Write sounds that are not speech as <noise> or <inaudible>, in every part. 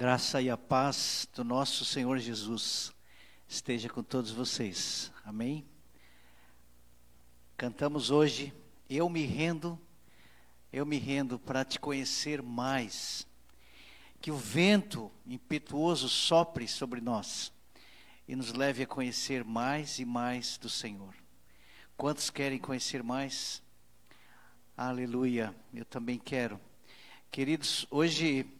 graça e a paz do nosso Senhor Jesus esteja com todos vocês. Amém? Cantamos hoje, eu me rendo, eu me rendo para te conhecer mais. Que o vento impetuoso sopre sobre nós e nos leve a conhecer mais e mais do Senhor. Quantos querem conhecer mais? Aleluia, eu também quero. Queridos, hoje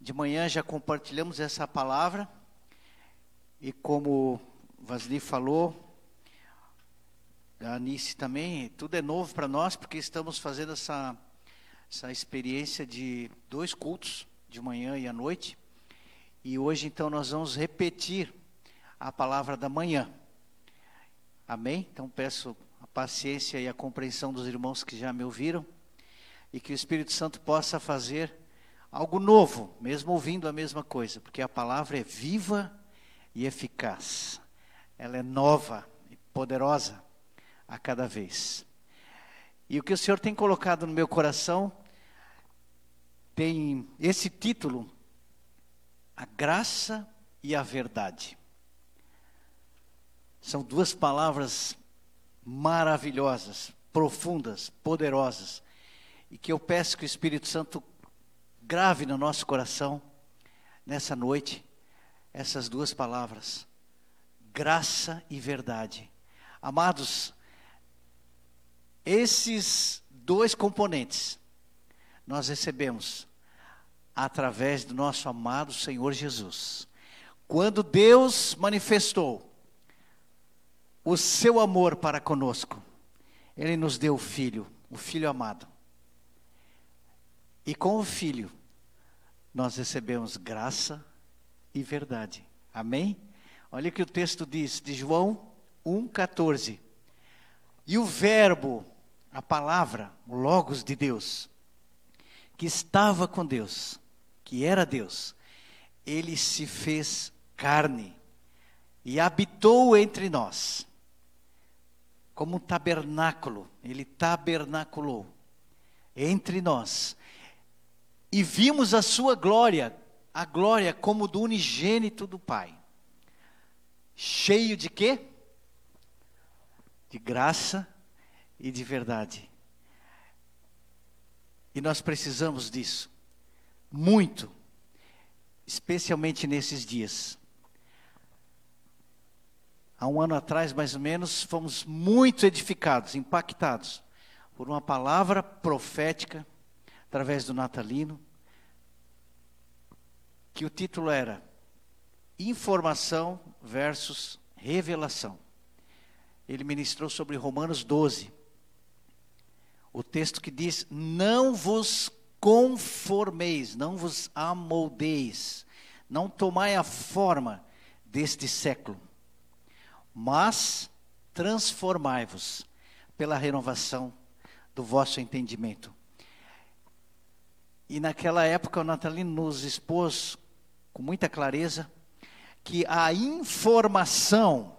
de manhã já compartilhamos essa palavra e como Vasli falou, a Anice também, tudo é novo para nós porque estamos fazendo essa, essa experiência de dois cultos, de manhã e à noite. E hoje então nós vamos repetir a palavra da manhã. Amém? Então peço a paciência e a compreensão dos irmãos que já me ouviram e que o Espírito Santo possa fazer algo novo, mesmo ouvindo a mesma coisa, porque a palavra é viva e eficaz. Ela é nova e poderosa a cada vez. E o que o Senhor tem colocado no meu coração tem esse título: A Graça e a Verdade. São duas palavras maravilhosas, profundas, poderosas, e que eu peço que o Espírito Santo grave no nosso coração, nessa noite, essas duas palavras: graça e verdade. Amados, esses dois componentes nós recebemos através do nosso amado Senhor Jesus. Quando Deus manifestou o seu amor para conosco, Ele nos deu o Filho, o Filho amado. E com o Filho, nós recebemos graça e verdade. Amém? Olha o que o texto diz de João 1,14. E o Verbo, a palavra, o Logos de Deus, que estava com Deus, que era Deus, ele se fez carne e habitou entre nós, como um tabernáculo, ele tabernaculou entre nós e vimos a sua glória, a glória como do unigênito do Pai. Cheio de quê? De graça e de verdade. E nós precisamos disso. Muito. Especialmente nesses dias. Há um ano atrás, mais ou menos, fomos muito edificados, impactados por uma palavra profética através do Natalino, que o título era Informação versus Revelação. Ele ministrou sobre Romanos 12. O texto que diz: Não vos conformeis, não vos amoldeis, não tomai a forma deste século, mas transformai-vos pela renovação do vosso entendimento, e naquela época o Natalino nos expôs com muita clareza que a informação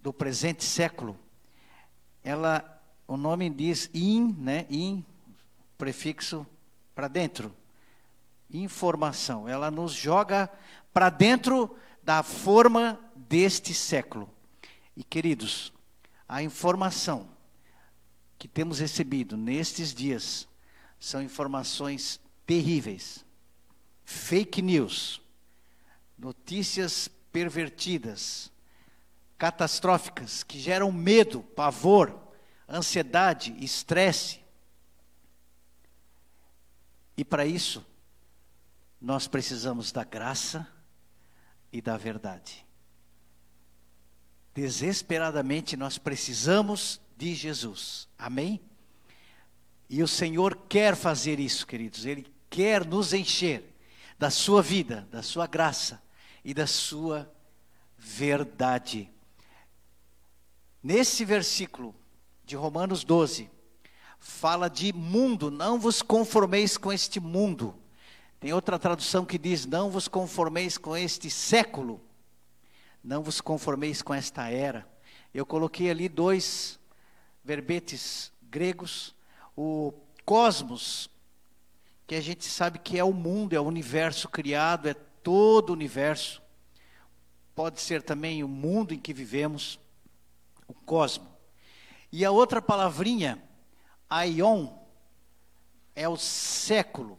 do presente século, ela, o nome diz in, né? In, prefixo para dentro. Informação, ela nos joga para dentro da forma deste século. E queridos, a informação que temos recebido nestes dias são informações terríveis. Fake news, notícias pervertidas, catastróficas, que geram medo, pavor, ansiedade, estresse. E para isso, nós precisamos da graça e da verdade. Desesperadamente nós precisamos de Jesus. Amém? E o Senhor quer fazer isso, queridos. Ele quer nos encher da sua vida, da sua graça e da sua verdade. Nesse versículo de Romanos 12, fala de mundo, não vos conformeis com este mundo. Tem outra tradução que diz: não vos conformeis com este século, não vos conformeis com esta era. Eu coloquei ali dois verbetes gregos o cosmos, que a gente sabe que é o mundo, é o universo criado, é todo o universo. Pode ser também o mundo em que vivemos, o cosmo. E a outra palavrinha, aion, é o século,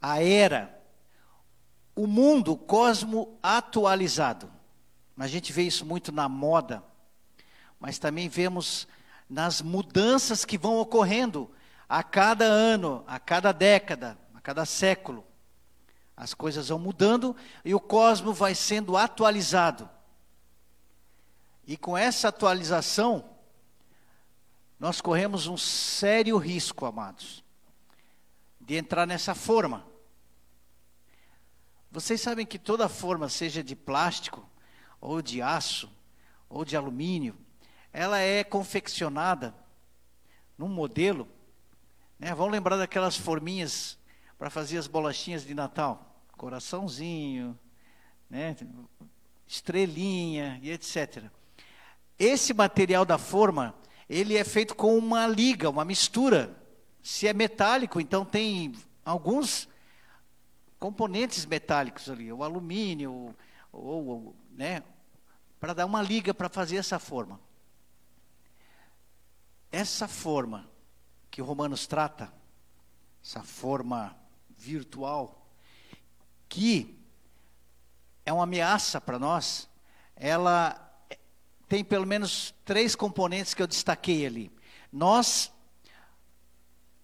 a era, o mundo, o cosmo atualizado. A gente vê isso muito na moda, mas também vemos nas mudanças que vão ocorrendo a cada ano, a cada década, a cada século. As coisas vão mudando e o cosmo vai sendo atualizado. E com essa atualização, nós corremos um sério risco, amados, de entrar nessa forma. Vocês sabem que toda forma, seja de plástico, ou de aço, ou de alumínio, ela é confeccionada num modelo. Né? Vamos lembrar daquelas forminhas para fazer as bolachinhas de Natal: coraçãozinho, né? estrelinha e etc. Esse material da forma, ele é feito com uma liga, uma mistura. Se é metálico, então tem alguns componentes metálicos ali, o alumínio, ou, ou né, para dar uma liga para fazer essa forma. Essa forma que Romanos trata, essa forma virtual, que é uma ameaça para nós, ela tem pelo menos três componentes que eu destaquei ali. Nós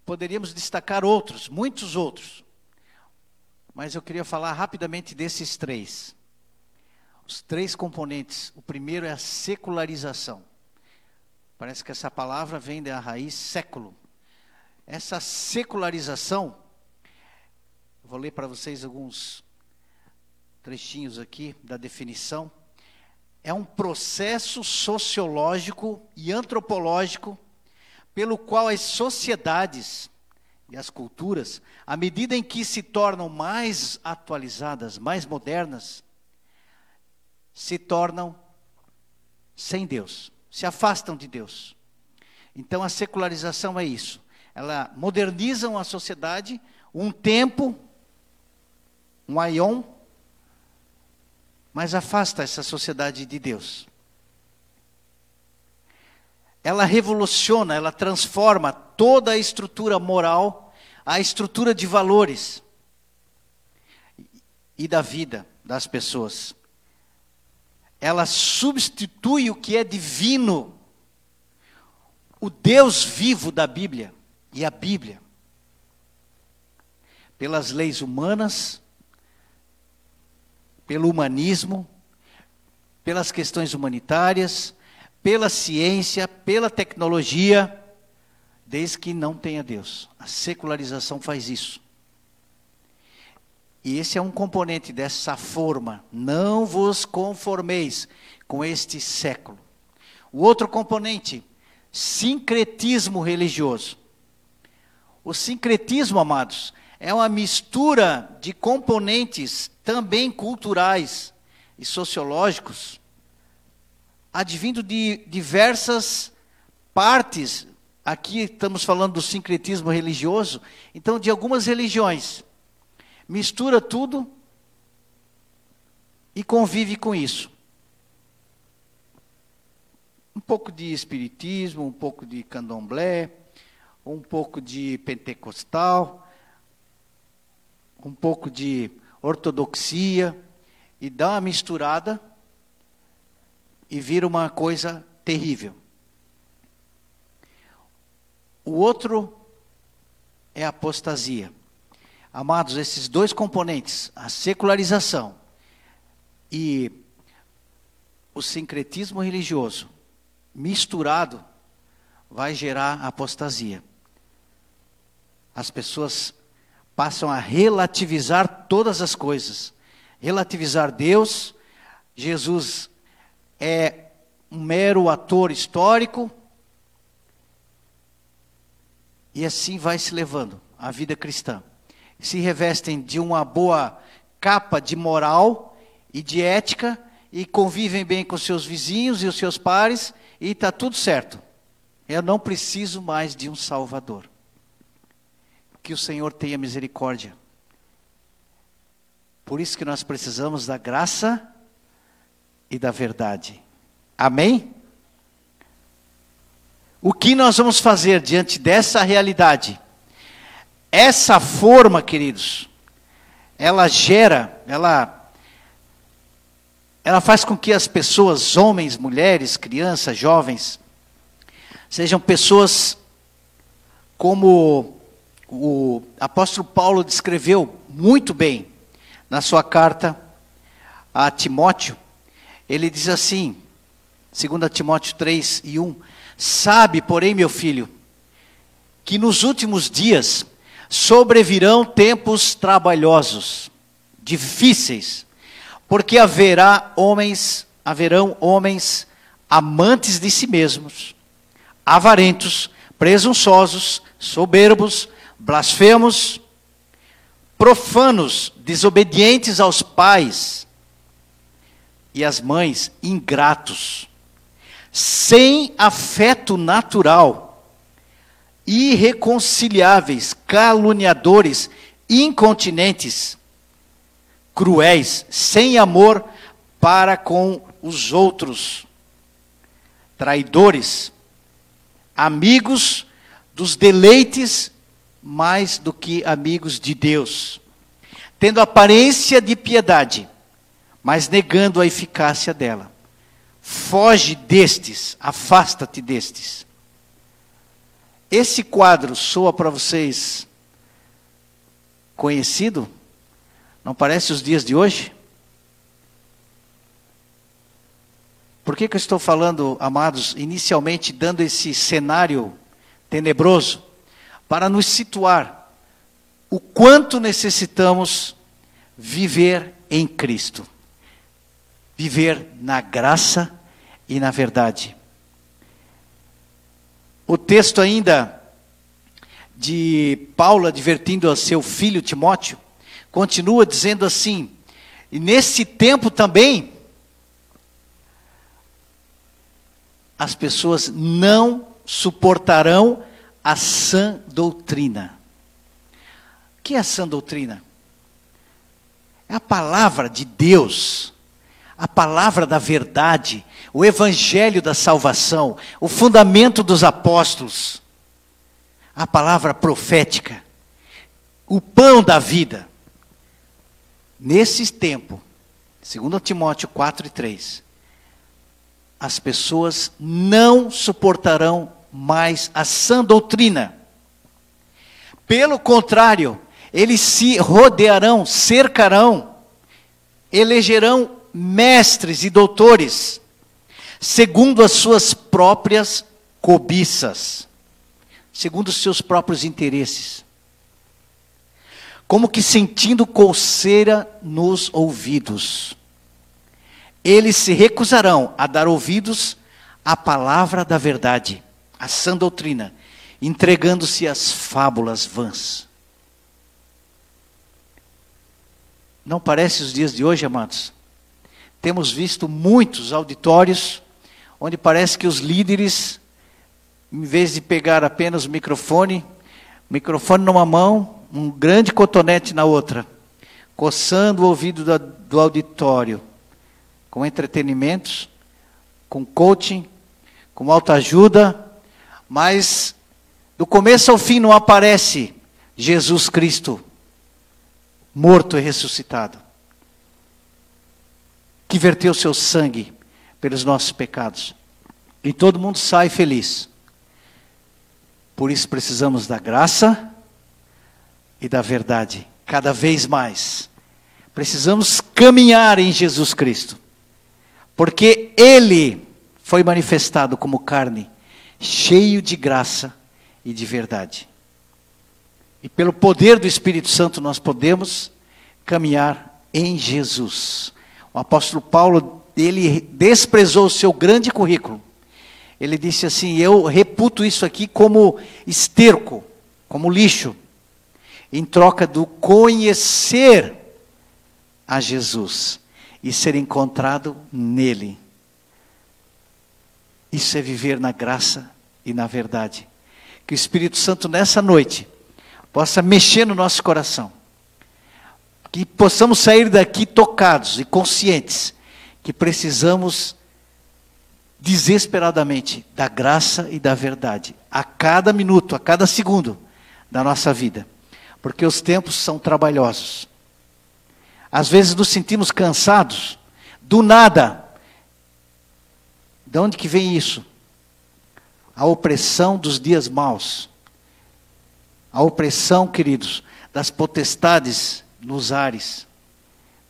poderíamos destacar outros, muitos outros, mas eu queria falar rapidamente desses três. Os três componentes. O primeiro é a secularização. Parece que essa palavra vem da raiz século. Essa secularização, vou ler para vocês alguns trechinhos aqui da definição. É um processo sociológico e antropológico pelo qual as sociedades e as culturas, à medida em que se tornam mais atualizadas, mais modernas, se tornam sem Deus se afastam de Deus. Então a secularização é isso. Ela moderniza a sociedade, um tempo, um aion, mas afasta essa sociedade de Deus. Ela revoluciona, ela transforma toda a estrutura moral, a estrutura de valores e da vida das pessoas ela substitui o que é divino, o Deus vivo da Bíblia e a Bíblia, pelas leis humanas, pelo humanismo, pelas questões humanitárias, pela ciência, pela tecnologia, desde que não tenha Deus. A secularização faz isso. E esse é um componente dessa forma. Não vos conformeis com este século. O outro componente, sincretismo religioso. O sincretismo, amados, é uma mistura de componentes também culturais e sociológicos, advindo de diversas partes. Aqui estamos falando do sincretismo religioso, então de algumas religiões mistura tudo e convive com isso. Um pouco de espiritismo, um pouco de candomblé, um pouco de pentecostal, um pouco de ortodoxia, e dá uma misturada e vira uma coisa terrível. O outro é apostasia. Amados, esses dois componentes, a secularização e o sincretismo religioso, misturado, vai gerar apostasia. As pessoas passam a relativizar todas as coisas. Relativizar Deus, Jesus é um mero ator histórico, e assim vai se levando a vida cristã se revestem de uma boa capa de moral e de ética e convivem bem com seus vizinhos e os seus pares e está tudo certo. Eu não preciso mais de um Salvador. que o Senhor tenha misericórdia. Por isso que nós precisamos da graça e da verdade. Amém? O que nós vamos fazer diante dessa realidade? Essa forma, queridos, ela gera, ela ela faz com que as pessoas, homens, mulheres, crianças, jovens, sejam pessoas como o apóstolo Paulo descreveu muito bem na sua carta a Timóteo. Ele diz assim, 2 Timóteo 3 e 1: Sabe, porém, meu filho, que nos últimos dias sobrevirão tempos trabalhosos, difíceis, porque haverá homens, haverão homens amantes de si mesmos, avarentos, presunçosos, soberbos, blasfemos, profanos, desobedientes aos pais e às mães, ingratos, sem afeto natural, irreconciliáveis, caluniadores, incontinentes, cruéis, sem amor para com os outros, traidores, amigos dos deleites mais do que amigos de Deus, tendo aparência de piedade, mas negando a eficácia dela. Foge destes, afasta-te destes. Esse quadro soa para vocês conhecido? Não parece os dias de hoje? Por que, que eu estou falando, amados, inicialmente dando esse cenário tenebroso? Para nos situar o quanto necessitamos viver em Cristo, viver na graça e na verdade. O texto ainda de Paulo advertindo a seu filho Timóteo, continua dizendo assim: e nesse tempo também, as pessoas não suportarão a sã doutrina. O que é a sã doutrina? É a palavra de Deus, a palavra da verdade, o evangelho da salvação, o fundamento dos apóstolos, a palavra profética, o pão da vida. Nesse tempo, segundo Timóteo 4 e 3, as pessoas não suportarão mais a sã doutrina. Pelo contrário, eles se rodearão, cercarão, elegerão mestres e doutores, segundo as suas próprias cobiças, segundo os seus próprios interesses. Como que sentindo coceira nos ouvidos. Eles se recusarão a dar ouvidos à palavra da verdade, à sã doutrina, entregando-se às fábulas vãs. Não parece os dias de hoje, amados? Temos visto muitos auditórios onde parece que os líderes, em vez de pegar apenas o microfone, microfone numa mão, um grande cotonete na outra, coçando o ouvido do, do auditório, com entretenimentos, com coaching, com autoajuda, mas do começo ao fim não aparece Jesus Cristo morto e ressuscitado, que verteu seu sangue pelos nossos pecados. E todo mundo sai feliz. Por isso precisamos da graça e da verdade, cada vez mais. Precisamos caminhar em Jesus Cristo, porque Ele foi manifestado como carne, cheio de graça e de verdade. E pelo poder do Espírito Santo nós podemos caminhar em Jesus. O apóstolo Paulo ele desprezou o seu grande currículo. Ele disse assim: Eu reputo isso aqui como esterco, como lixo, em troca do conhecer a Jesus e ser encontrado nele. Isso é viver na graça e na verdade. Que o Espírito Santo nessa noite possa mexer no nosso coração. Que possamos sair daqui tocados e conscientes que precisamos desesperadamente da graça e da verdade, a cada minuto, a cada segundo da nossa vida, porque os tempos são trabalhosos. Às vezes nos sentimos cansados, do nada. De onde que vem isso? A opressão dos dias maus. A opressão, queridos, das potestades nos ares.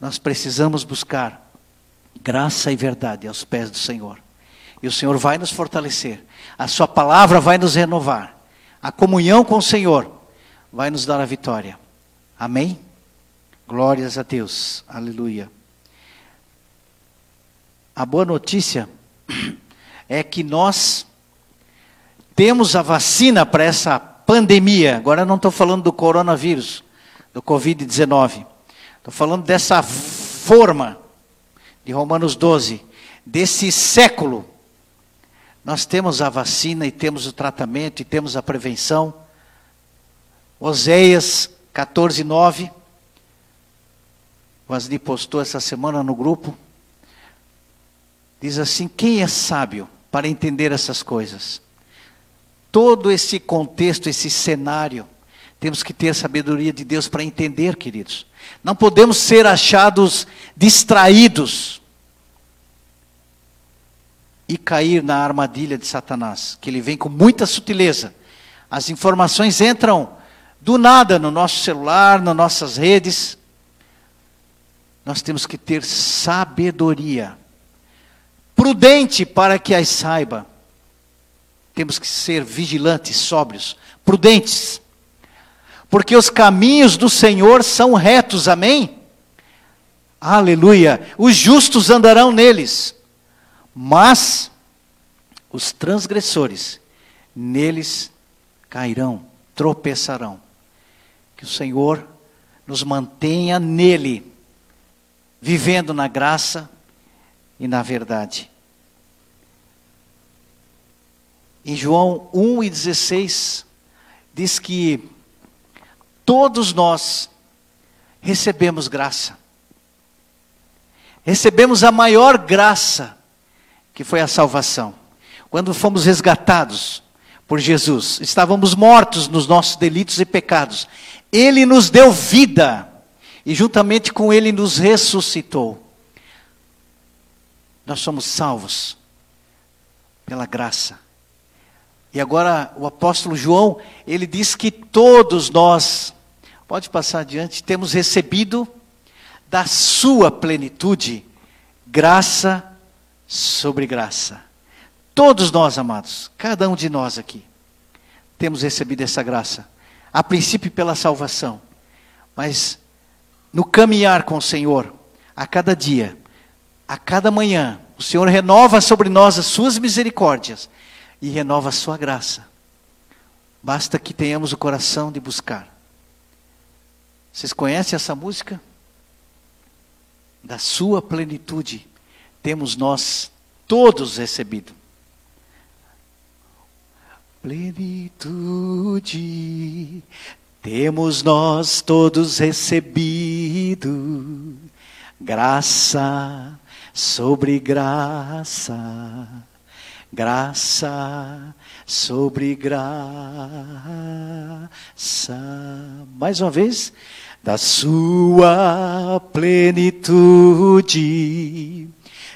Nós precisamos buscar graça e verdade aos pés do Senhor. E o Senhor vai nos fortalecer. A Sua palavra vai nos renovar. A comunhão com o Senhor vai nos dar a vitória. Amém? Glórias a Deus. Aleluia. A boa notícia <clears throat> é que nós temos a vacina para essa pandemia. Agora eu não estou falando do coronavírus, do Covid-19. Estou falando dessa forma de Romanos 12, desse século nós temos a vacina e temos o tratamento e temos a prevenção. Oséias 14, 9. O Asli postou essa semana no grupo. Diz assim: quem é sábio para entender essas coisas? Todo esse contexto, esse cenário, temos que ter sabedoria de Deus para entender, queridos. Não podemos ser achados distraídos e cair na armadilha de Satanás, que ele vem com muita sutileza. As informações entram do nada no nosso celular, nas nossas redes. Nós temos que ter sabedoria, prudente para que as saiba. Temos que ser vigilantes, sóbrios, prudentes, porque os caminhos do Senhor são retos, amém? Aleluia! Os justos andarão neles. Mas os transgressores neles cairão, tropeçarão. Que o Senhor nos mantenha nele, vivendo na graça e na verdade. Em João 1 e 16, diz que todos nós recebemos graça. Recebemos a maior graça que foi a salvação. Quando fomos resgatados por Jesus, estávamos mortos nos nossos delitos e pecados. Ele nos deu vida e juntamente com ele nos ressuscitou. Nós somos salvos pela graça. E agora o apóstolo João, ele diz que todos nós, pode passar adiante, temos recebido da sua plenitude graça sobre graça. Todos nós, amados, cada um de nós aqui, temos recebido essa graça. A princípio pela salvação, mas no caminhar com o Senhor, a cada dia, a cada manhã, o Senhor renova sobre nós as suas misericórdias e renova a sua graça. Basta que tenhamos o coração de buscar. Vocês conhecem essa música? Da sua plenitude temos nós todos recebido. Plenitude temos nós todos recebido, graça sobre graça, graça sobre graça. Mais uma vez, da sua plenitude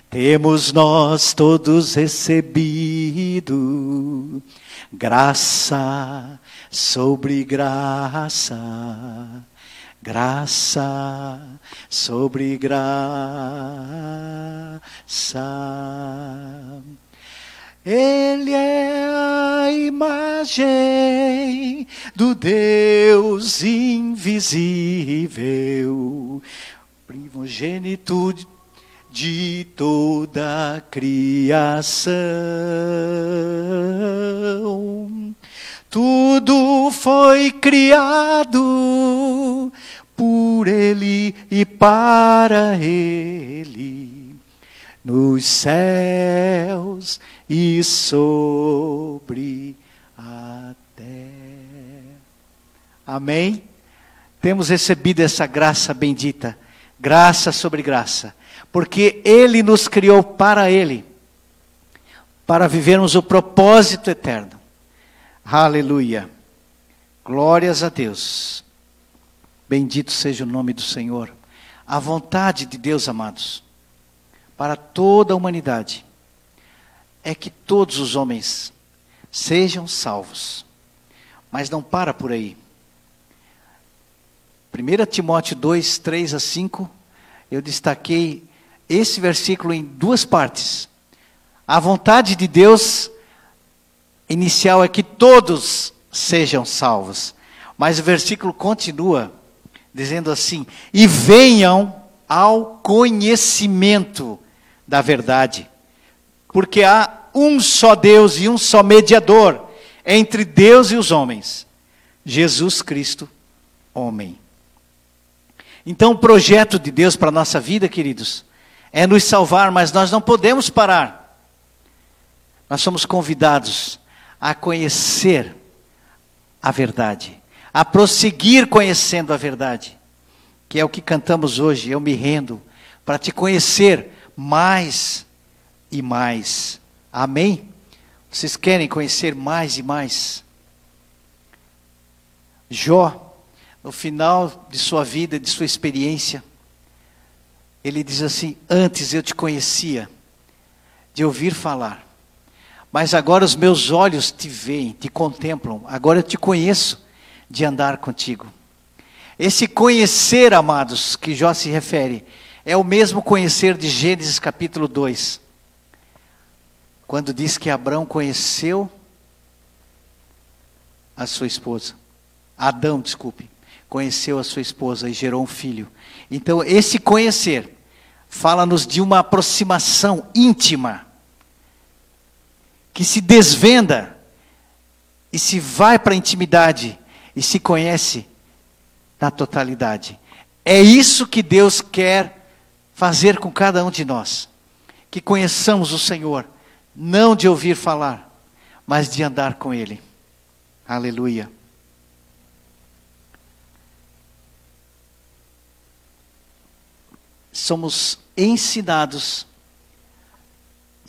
temos nós todos recebido graça sobre graça, graça sobre graça. Ele é a imagem do Deus invisível, primogênito de toda a criação. Tudo foi criado por Ele e para Ele, nos céus e sobre a terra. Amém? Temos recebido essa graça bendita, graça sobre graça, porque Ele nos criou para Ele, para vivermos o propósito eterno. Aleluia. Glórias a Deus. Bendito seja o nome do Senhor. A vontade de Deus, amados, para toda a humanidade, é que todos os homens sejam salvos. Mas não para por aí. 1 Timóteo 2, 3 a 5, eu destaquei esse versículo em duas partes. A vontade de Deus inicial é que todos sejam salvos. Mas o versículo continua dizendo assim: e venham ao conhecimento da verdade. Porque há um só Deus e um só mediador entre Deus e os homens, Jesus Cristo, homem. Então, o projeto de Deus para a nossa vida, queridos, é nos salvar, mas nós não podemos parar. Nós somos convidados a conhecer a verdade, a prosseguir conhecendo a verdade, que é o que cantamos hoje. Eu me rendo para te conhecer mais e mais. Amém? Vocês querem conhecer mais e mais? Jó, no final de sua vida, de sua experiência, ele diz assim: Antes eu te conhecia, de ouvir falar, mas agora os meus olhos te veem, te contemplam, agora eu te conheço de andar contigo. Esse conhecer, amados, que Jó se refere, é o mesmo conhecer de Gênesis capítulo 2 quando diz que Abraão conheceu a sua esposa. Adão, desculpe, conheceu a sua esposa e gerou um filho. Então, esse conhecer fala-nos de uma aproximação íntima que se desvenda e se vai para a intimidade e se conhece na totalidade. É isso que Deus quer fazer com cada um de nós. Que conheçamos o Senhor não de ouvir falar, mas de andar com Ele. Aleluia. Somos ensinados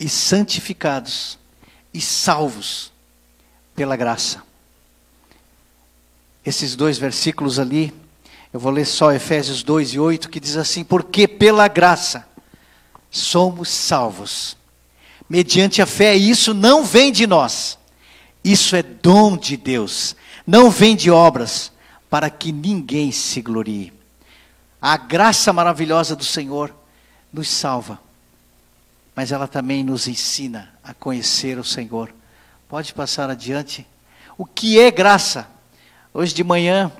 e santificados e salvos pela graça. Esses dois versículos ali, eu vou ler só Efésios 2 e 8, que diz assim: Porque pela graça somos salvos mediante a fé, isso não vem de nós. Isso é dom de Deus, não vem de obras, para que ninguém se glorie. A graça maravilhosa do Senhor nos salva, mas ela também nos ensina a conhecer o Senhor. Pode passar adiante. O que é graça? Hoje de manhã,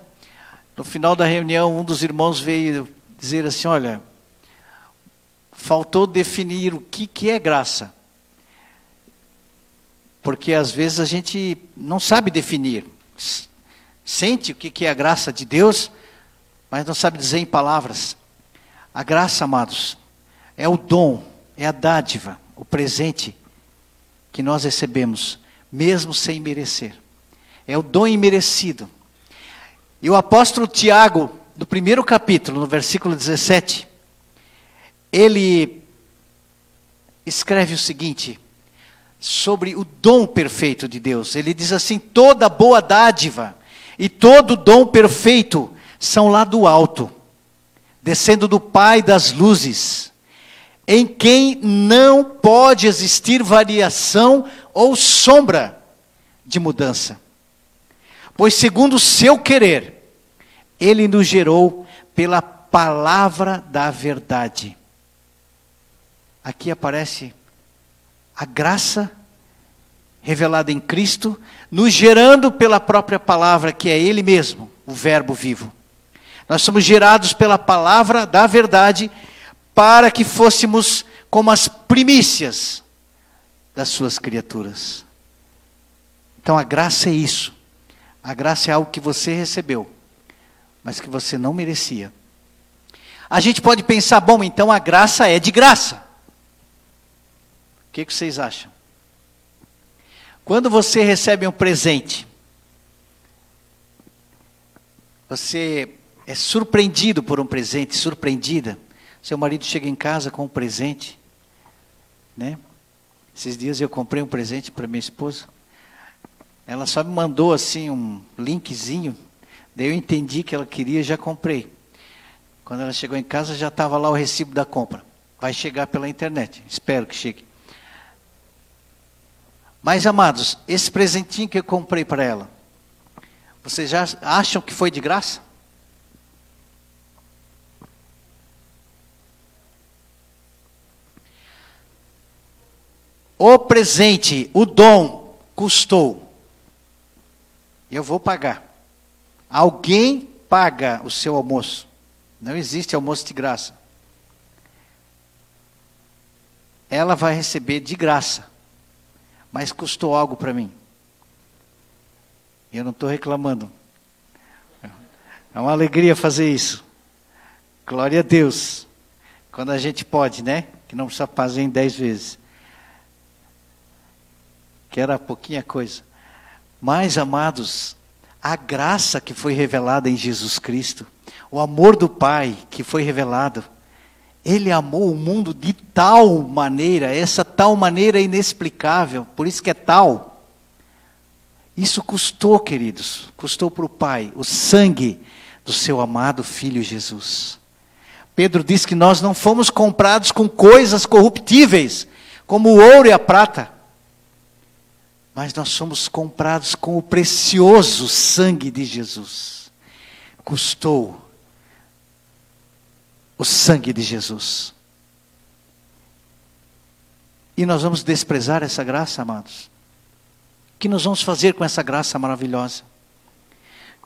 no final da reunião, um dos irmãos veio dizer assim: Olha, faltou definir o que, que é graça porque às vezes a gente não sabe definir. Sente o que é a graça de Deus, mas não sabe dizer em palavras. A graça, amados, é o dom, é a dádiva, o presente que nós recebemos, mesmo sem merecer. É o dom imerecido. E o apóstolo Tiago, no primeiro capítulo, no versículo 17, ele escreve o seguinte: sobre o dom perfeito de Deus. Ele diz assim: toda boa dádiva e todo dom perfeito são lá do alto, descendo do Pai das luzes, em quem não pode existir variação ou sombra de mudança. Pois, segundo o seu querer, ele nos gerou pela palavra da verdade. Aqui aparece a graça revelada em Cristo, nos gerando pela própria palavra, que é Ele mesmo, o Verbo vivo. Nós somos gerados pela palavra da verdade, para que fôssemos como as primícias das suas criaturas. Então a graça é isso. A graça é algo que você recebeu, mas que você não merecia. A gente pode pensar, bom, então a graça é de graça. O que, que vocês acham? Quando você recebe um presente, Você é surpreendido por um presente, surpreendida. Seu marido chega em casa com um presente, né? Esses dias eu comprei um presente para minha esposa. Ela só me mandou assim um linkzinho, daí eu entendi que ela queria e já comprei. Quando ela chegou em casa já estava lá o recibo da compra. Vai chegar pela internet, espero que chegue. Mas amados, esse presentinho que eu comprei para ela, vocês já acham que foi de graça? O presente, o dom, custou. Eu vou pagar. Alguém paga o seu almoço. Não existe almoço de graça. Ela vai receber de graça. Mas custou algo para mim. Eu não estou reclamando. É uma alegria fazer isso. Glória a Deus. Quando a gente pode, né? Que não precisa fazer em dez vezes que era pouquinha coisa. Mas, amados, a graça que foi revelada em Jesus Cristo, o amor do Pai que foi revelado, Ele amou o mundo de tal maneira, essa tal maneira inexplicável, por isso que é tal. Isso custou, queridos, custou para o Pai o sangue do seu amado Filho Jesus. Pedro diz que nós não fomos comprados com coisas corruptíveis, como o ouro e a prata mas nós somos comprados com o precioso sangue de Jesus. Custou o sangue de Jesus. E nós vamos desprezar essa graça, amados. O que nós vamos fazer com essa graça maravilhosa?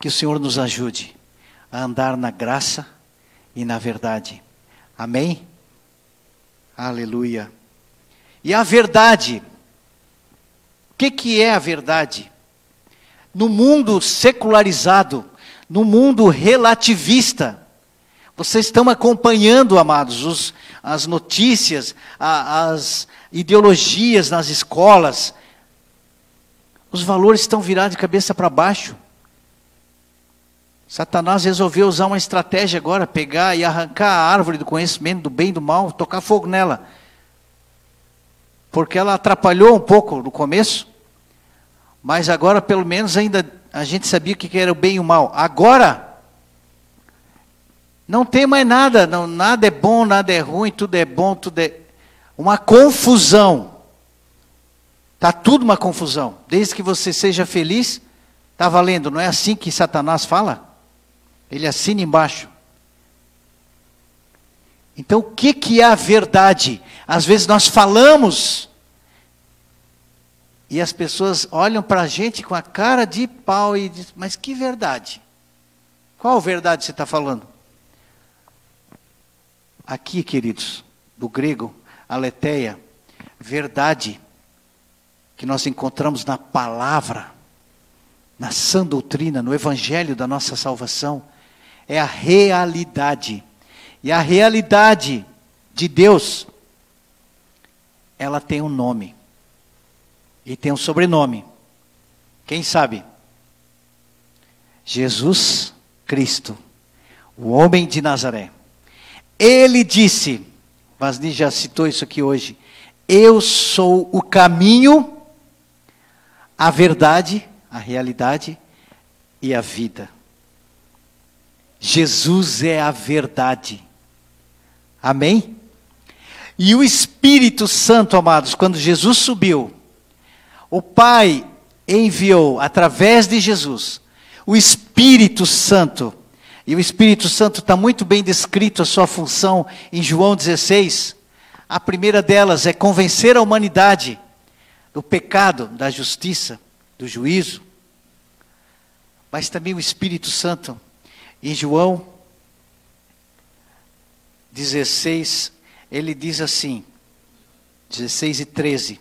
Que o Senhor nos ajude a andar na graça e na verdade. Amém? Aleluia. E a verdade o que, que é a verdade? No mundo secularizado, no mundo relativista, vocês estão acompanhando, amados, os, as notícias, a, as ideologias nas escolas. Os valores estão virados de cabeça para baixo. Satanás resolveu usar uma estratégia agora, pegar e arrancar a árvore do conhecimento do bem e do mal, tocar fogo nela porque ela atrapalhou um pouco no começo, mas agora pelo menos ainda a gente sabia o que era o bem e o mal. Agora não tem mais nada, não, nada é bom, nada é ruim, tudo é bom, tudo é uma confusão. Tá tudo uma confusão. Desde que você seja feliz, tá valendo. Não é assim que Satanás fala? Ele assina embaixo. Então, o que, que é a verdade? Às vezes nós falamos e as pessoas olham para a gente com a cara de pau e dizem, mas que verdade? Qual verdade você está falando? Aqui, queridos, do grego, aletheia, verdade, que nós encontramos na palavra, na sã doutrina, no evangelho da nossa salvação, é a realidade. E a realidade de Deus ela tem um nome. E tem um sobrenome. Quem sabe? Jesus Cristo, o homem de Nazaré. Ele disse, Vasni já citou isso aqui hoje, eu sou o caminho, a verdade, a realidade e a vida. Jesus é a verdade. Amém? E o Espírito Santo, amados, quando Jesus subiu, o Pai enviou através de Jesus o Espírito Santo. E o Espírito Santo está muito bem descrito a sua função em João 16. A primeira delas é convencer a humanidade do pecado, da justiça, do juízo. Mas também o Espírito Santo, em João 16, ele diz assim, 16 e 13: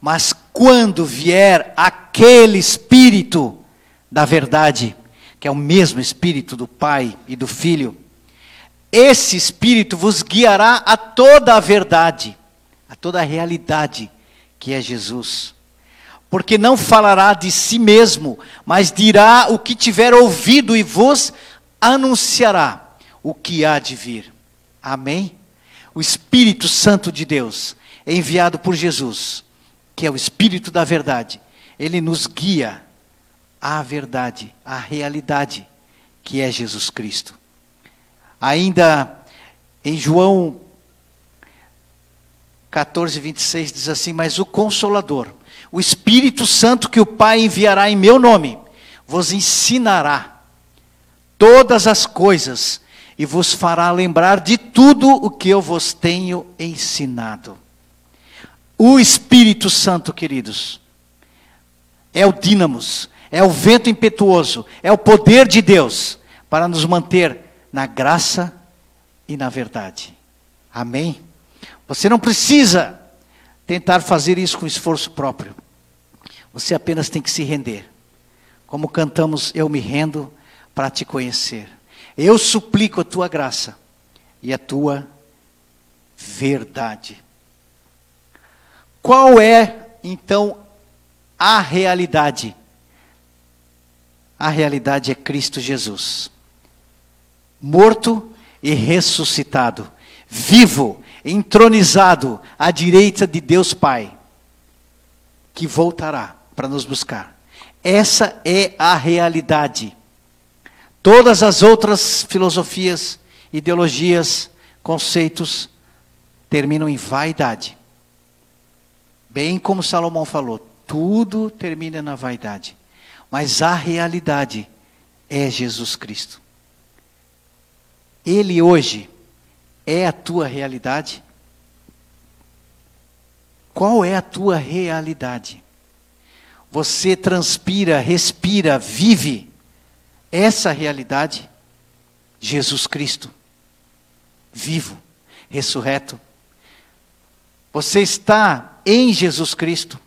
Mas quando vier aquele Espírito da verdade, que é o mesmo Espírito do Pai e do Filho, esse Espírito vos guiará a toda a verdade, a toda a realidade que é Jesus. Porque não falará de si mesmo, mas dirá o que tiver ouvido e vos anunciará o que há de vir. Amém? O Espírito Santo de Deus, enviado por Jesus, que é o Espírito da verdade, ele nos guia à verdade, à realidade, que é Jesus Cristo. Ainda em João 14, 26 diz assim: Mas o Consolador, o Espírito Santo que o Pai enviará em meu nome, vos ensinará todas as coisas e vos fará lembrar de tudo o que eu vos tenho ensinado. O Espírito Santo, queridos, é o dínamos, é o vento impetuoso, é o poder de Deus para nos manter na graça e na verdade. Amém? Você não precisa tentar fazer isso com esforço próprio. Você apenas tem que se render. Como cantamos, eu me rendo para te conhecer. Eu suplico a tua graça e a tua verdade. Qual é, então, a realidade? A realidade é Cristo Jesus, morto e ressuscitado, vivo, entronizado à direita de Deus Pai, que voltará para nos buscar. Essa é a realidade. Todas as outras filosofias, ideologias, conceitos terminam em vaidade. Bem como Salomão falou, tudo termina na vaidade. Mas a realidade é Jesus Cristo. Ele hoje é a tua realidade? Qual é a tua realidade? Você transpira, respira, vive essa realidade? Jesus Cristo, vivo, ressurreto. Você está em Jesus Cristo,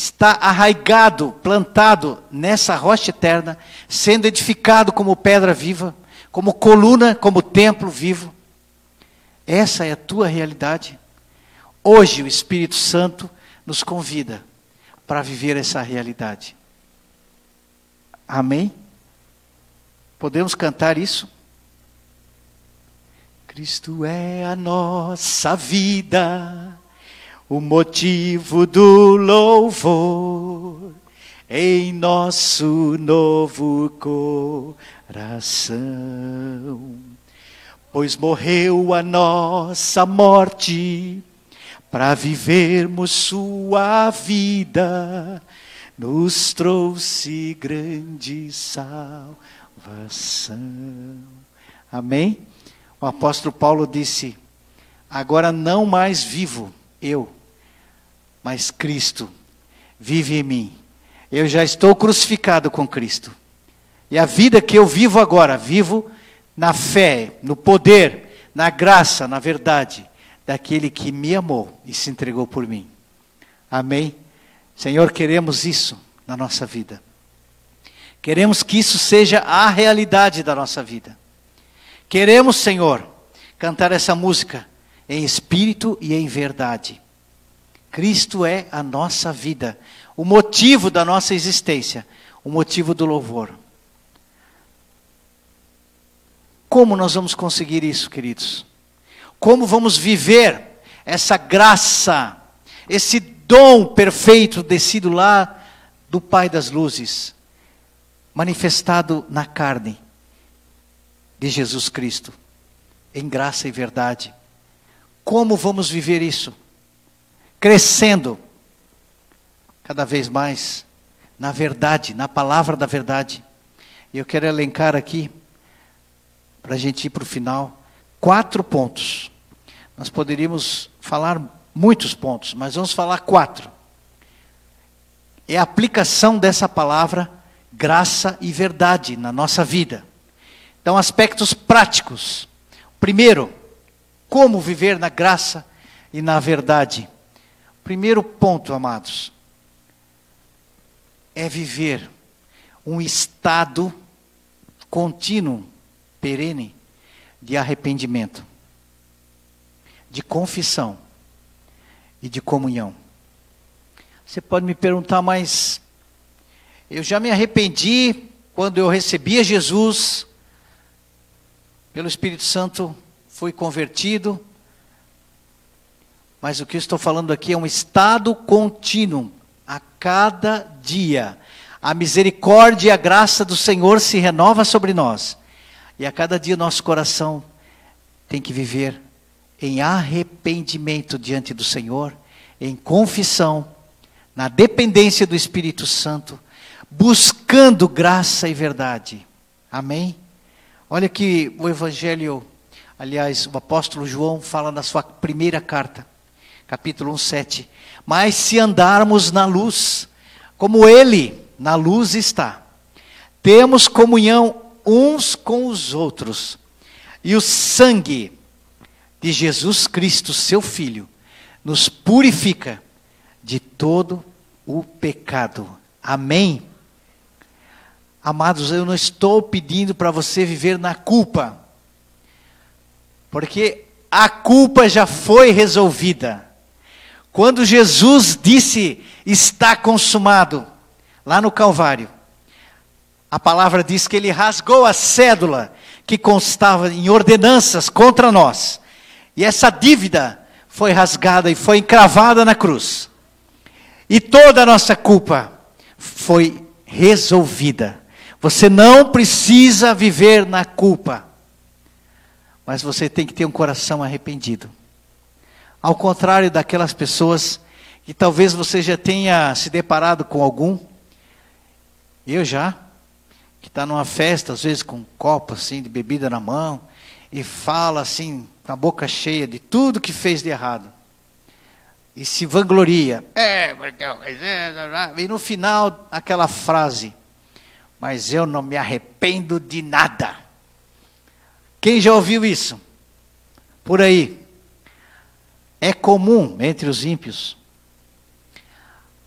está arraigado, plantado nessa rocha eterna, sendo edificado como pedra viva, como coluna, como templo vivo. Essa é a tua realidade. Hoje o Espírito Santo nos convida para viver essa realidade. Amém? Podemos cantar isso? Cristo é a nossa vida, o motivo do louvor em nosso novo coração. Pois morreu a nossa morte para vivermos sua vida, nos trouxe grande salvação. Amém? O apóstolo Paulo disse: Agora não mais vivo eu, mas Cristo vive em mim. Eu já estou crucificado com Cristo. E a vida que eu vivo agora, vivo na fé, no poder, na graça, na verdade daquele que me amou e se entregou por mim. Amém? Senhor, queremos isso na nossa vida. Queremos que isso seja a realidade da nossa vida. Queremos, Senhor, cantar essa música em espírito e em verdade. Cristo é a nossa vida, o motivo da nossa existência, o motivo do louvor. Como nós vamos conseguir isso, queridos? Como vamos viver essa graça, esse dom perfeito descido lá do Pai das luzes, manifestado na carne de Jesus Cristo, em graça e verdade. Como vamos viver isso? Crescendo cada vez mais na verdade, na palavra da verdade. E eu quero elencar aqui, para a gente ir para o final, quatro pontos. Nós poderíamos falar muitos pontos, mas vamos falar quatro. É a aplicação dessa palavra graça e verdade na nossa vida. Então, aspectos práticos. Primeiro, como viver na graça e na verdade. Primeiro ponto, amados, é viver um estado contínuo, perene, de arrependimento, de confissão e de comunhão. Você pode me perguntar, mas eu já me arrependi quando eu recebia Jesus, pelo Espírito Santo, fui convertido, mas o que eu estou falando aqui é um estado contínuo, a cada dia. A misericórdia e a graça do Senhor se renova sobre nós. E a cada dia nosso coração tem que viver em arrependimento diante do Senhor, em confissão, na dependência do Espírito Santo, buscando graça e verdade. Amém? Olha que o Evangelho, aliás, o apóstolo João fala na sua primeira carta, capítulo 1, 7. Mas se andarmos na luz, como Ele na luz está, temos comunhão uns com os outros, e o sangue de Jesus Cristo, seu Filho, nos purifica de todo o pecado. Amém? Amados, eu não estou pedindo para você viver na culpa, porque a culpa já foi resolvida. Quando Jesus disse está consumado, lá no Calvário, a palavra diz que ele rasgou a cédula que constava em ordenanças contra nós, e essa dívida foi rasgada e foi encravada na cruz, e toda a nossa culpa foi resolvida. Você não precisa viver na culpa, mas você tem que ter um coração arrependido. Ao contrário daquelas pessoas que talvez você já tenha se deparado com algum, eu já, que está numa festa, às vezes com um copo assim de bebida na mão, e fala assim, com a boca cheia de tudo que fez de errado. E se vangloria. É, porque eu... E no final, aquela frase mas eu não me arrependo de nada. Quem já ouviu isso? Por aí. É comum entre os ímpios.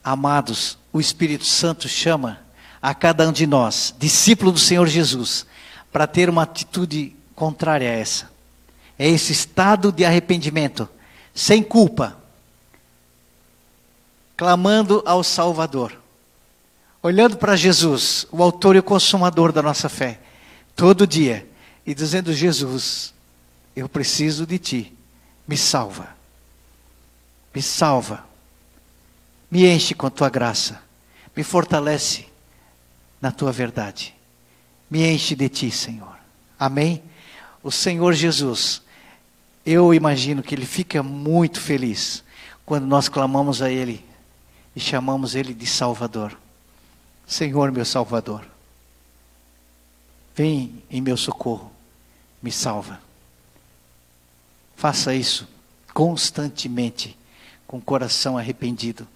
Amados, o Espírito Santo chama a cada um de nós, discípulo do Senhor Jesus, para ter uma atitude contrária a essa. É esse estado de arrependimento, sem culpa, clamando ao Salvador olhando para Jesus, o autor e o consumador da nossa fé, todo dia, e dizendo: Jesus, eu preciso de ti, me salva, me salva, me enche com tua graça, me fortalece na tua verdade, me enche de ti, Senhor. Amém? O Senhor Jesus, eu imagino que Ele fica muito feliz quando nós clamamos a Ele e chamamos Ele de Salvador. Senhor meu Salvador, vem em meu socorro, me salva. Faça isso constantemente, com o coração arrependido,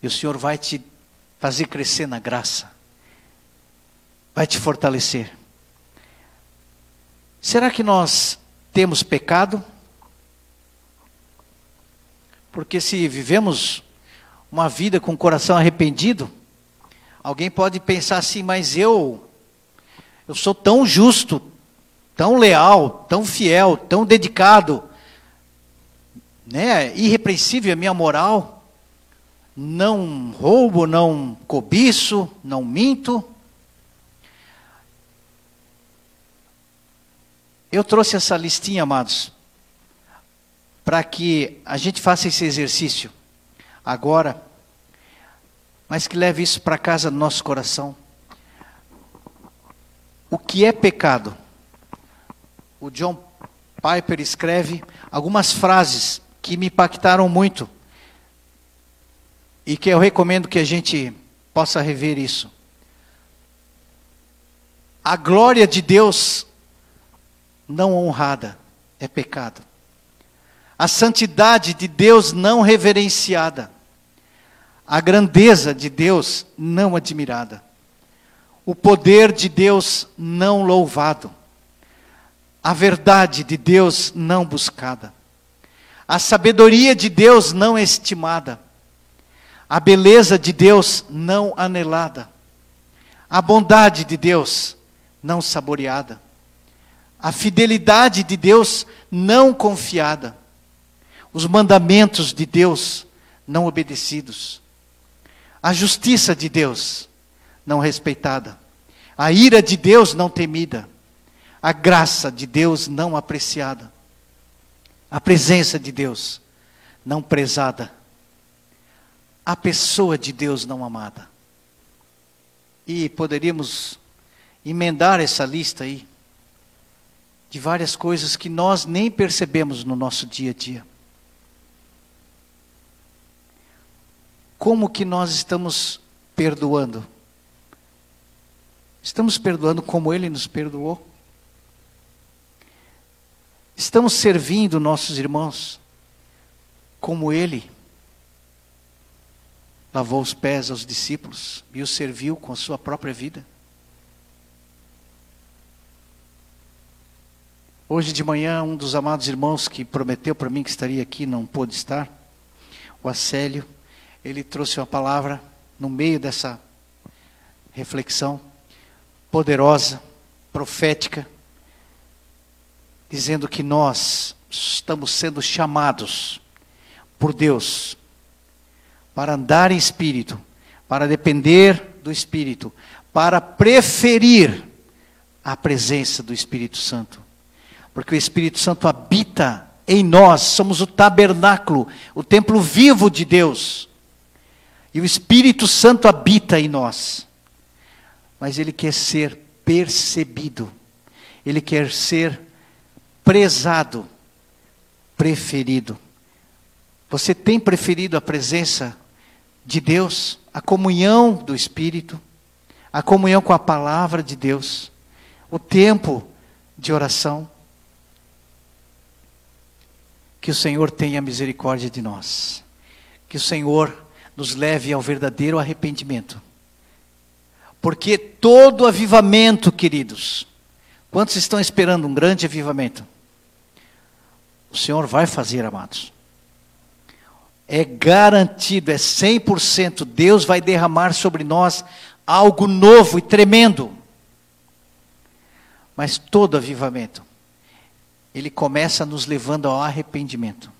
e o Senhor vai te fazer crescer na graça, vai te fortalecer. Será que nós temos pecado? Porque se vivemos uma vida com o coração arrependido, Alguém pode pensar assim, mas eu eu sou tão justo, tão leal, tão fiel, tão dedicado, né? Irrepreensível a minha moral. Não roubo, não cobiço, não minto. Eu trouxe essa listinha, amados, para que a gente faça esse exercício agora mas que leve isso para casa do nosso coração. O que é pecado? O John Piper escreve algumas frases que me impactaram muito e que eu recomendo que a gente possa rever isso. A glória de Deus não honrada é pecado. A santidade de Deus não reverenciada a grandeza de Deus não admirada, o poder de Deus não louvado, a verdade de Deus não buscada, a sabedoria de Deus não estimada, a beleza de Deus não anelada, a bondade de Deus não saboreada, a fidelidade de Deus não confiada, os mandamentos de Deus não obedecidos. A justiça de Deus não respeitada, a ira de Deus não temida, a graça de Deus não apreciada, a presença de Deus não prezada, a pessoa de Deus não amada. E poderíamos emendar essa lista aí de várias coisas que nós nem percebemos no nosso dia a dia. Como que nós estamos perdoando? Estamos perdoando como Ele nos perdoou? Estamos servindo nossos irmãos como Ele lavou os pés aos discípulos e os serviu com a sua própria vida? Hoje de manhã, um dos amados irmãos que prometeu para mim que estaria aqui não pôde estar, o Acélio, ele trouxe uma palavra no meio dessa reflexão poderosa, profética, dizendo que nós estamos sendo chamados por Deus para andar em espírito, para depender do Espírito, para preferir a presença do Espírito Santo. Porque o Espírito Santo habita em nós, somos o tabernáculo, o templo vivo de Deus. E o Espírito Santo habita em nós mas ele quer ser percebido, ele quer ser prezado, preferido. Você tem preferido a presença de Deus, a comunhão do Espírito, a comunhão com a palavra de Deus, o tempo de oração? Que o Senhor tenha misericórdia de nós, que o Senhor nos leve ao verdadeiro arrependimento porque todo avivamento, queridos, quantos estão esperando um grande avivamento? O Senhor vai fazer, amados. É garantido, é 100%. Deus vai derramar sobre nós algo novo e tremendo. Mas todo avivamento, ele começa nos levando ao arrependimento.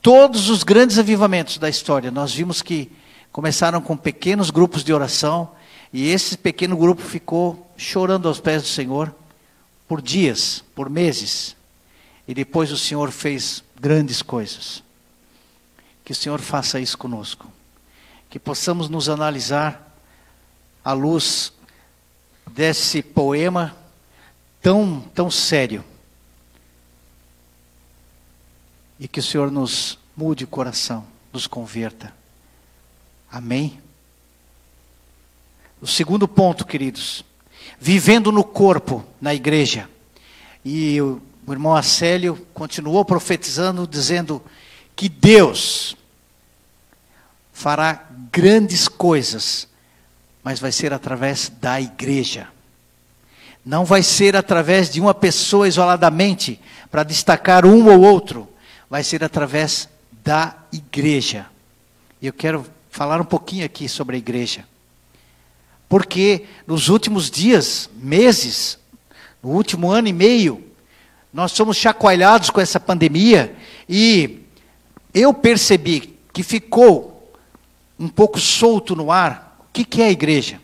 Todos os grandes avivamentos da história, nós vimos que Começaram com pequenos grupos de oração, e esse pequeno grupo ficou chorando aos pés do Senhor por dias, por meses. E depois o Senhor fez grandes coisas. Que o Senhor faça isso conosco. Que possamos nos analisar à luz desse poema tão, tão sério. E que o Senhor nos mude o coração, nos converta. Amém? O segundo ponto, queridos, vivendo no corpo, na igreja. E o, o irmão Acélio continuou profetizando, dizendo que Deus fará grandes coisas, mas vai ser através da igreja. Não vai ser através de uma pessoa isoladamente, para destacar um ou outro, vai ser através da igreja. E eu quero falar um pouquinho aqui sobre a igreja. Porque nos últimos dias, meses, no último ano e meio, nós somos chacoalhados com essa pandemia e eu percebi que ficou um pouco solto no ar o que, que é a igreja.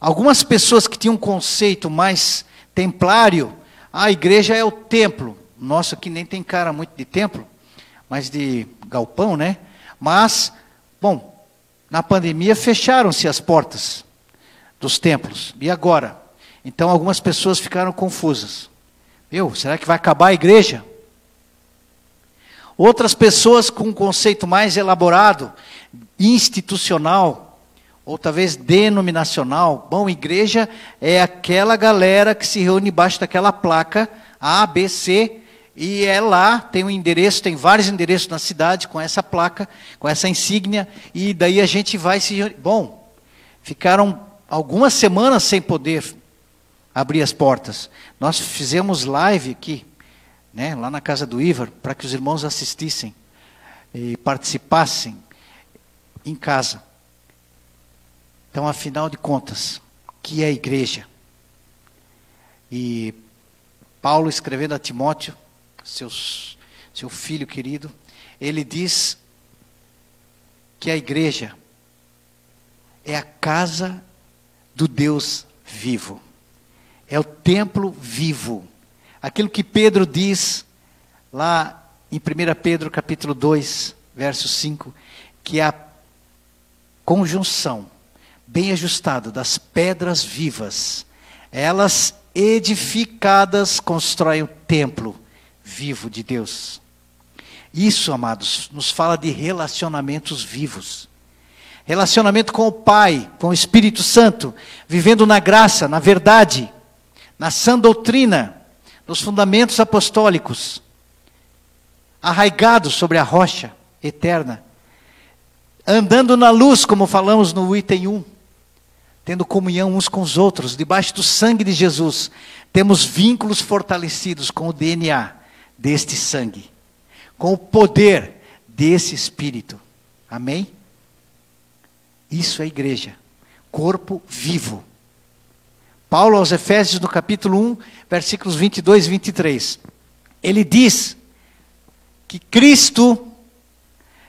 Algumas pessoas que tinham um conceito mais templário, a igreja é o templo. Nosso aqui nem tem cara muito de templo, mas de galpão, né? Mas Bom, na pandemia fecharam-se as portas dos templos. E agora? Então algumas pessoas ficaram confusas. Meu, será que vai acabar a igreja? Outras pessoas com um conceito mais elaborado, institucional, ou talvez denominacional. Bom, igreja é aquela galera que se reúne embaixo daquela placa A, B, C, e é lá, tem um endereço, tem vários endereços na cidade com essa placa, com essa insígnia, e daí a gente vai se. Bom, ficaram algumas semanas sem poder abrir as portas. Nós fizemos live aqui, né, lá na casa do Ivar, para que os irmãos assistissem e participassem em casa. Então, afinal de contas, que é a igreja? E Paulo escrevendo a Timóteo, seus, seu filho querido, ele diz que a igreja é a casa do Deus vivo. É o templo vivo. Aquilo que Pedro diz lá em 1 Pedro capítulo 2, verso 5, que é a conjunção bem ajustado das pedras vivas, elas edificadas constroem o templo vivo de Deus. Isso, amados, nos fala de relacionamentos vivos. Relacionamento com o Pai, com o Espírito Santo, vivendo na graça, na verdade, na sã doutrina, nos fundamentos apostólicos, arraigados sobre a rocha eterna, andando na luz, como falamos no item 1 tendo comunhão uns com os outros, debaixo do sangue de Jesus, temos vínculos fortalecidos com o DNA deste sangue, com o poder desse Espírito. Amém? Isso é igreja, corpo vivo. Paulo aos Efésios, no capítulo 1, versículos 22 e 23, ele diz que Cristo